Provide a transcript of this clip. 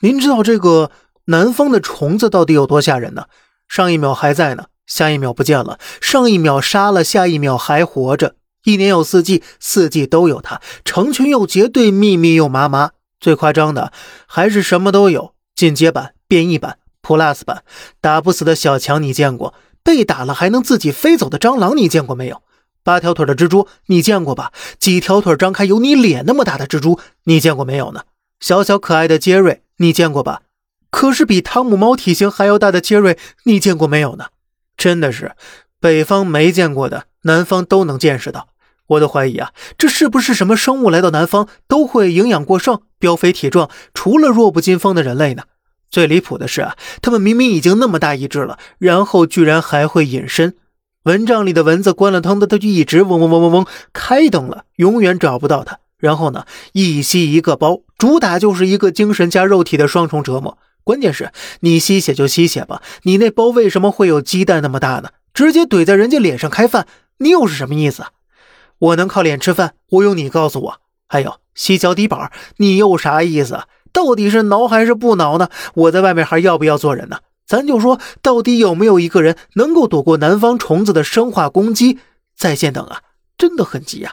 您知道这个南方的虫子到底有多吓人呢？上一秒还在呢，下一秒不见了；上一秒杀了，下一秒还活着。一年有四季，四季都有它，成群又结队，密密又麻麻。最夸张的还是什么都有：进阶版、变异版、Plus 版。打不死的小强你见过？被打了还能自己飞走的蟑螂你见过没有？八条腿的蜘蛛你见过吧？几条腿张开有你脸那么大的蜘蛛你见过没有呢？小小可爱的杰瑞你见过吧？可是比汤姆猫体型还要大的杰瑞你见过没有呢？真的是，北方没见过的，南方都能见识到。我都怀疑啊，这是不是什么生物来到南方都会营养过剩、膘肥体壮，除了弱不禁风的人类呢？最离谱的是啊，他们明明已经那么大一只了，然后居然还会隐身。蚊帐里的蚊子关了灯的，它就一直嗡嗡嗡嗡嗡；开灯了，永远找不到它。然后呢，一吸一个包，主打就是一个精神加肉体的双重折磨。关键是，你吸血就吸血吧，你那包为什么会有鸡蛋那么大呢？直接怼在人家脸上开饭，你又是什么意思？我能靠脸吃饭，我用你告诉我。还有吸脚底板，你又啥意思？到底是挠还是不挠呢？我在外面还要不要做人呢？咱就说，到底有没有一个人能够躲过南方虫子的生化攻击？在线等啊，真的很急呀。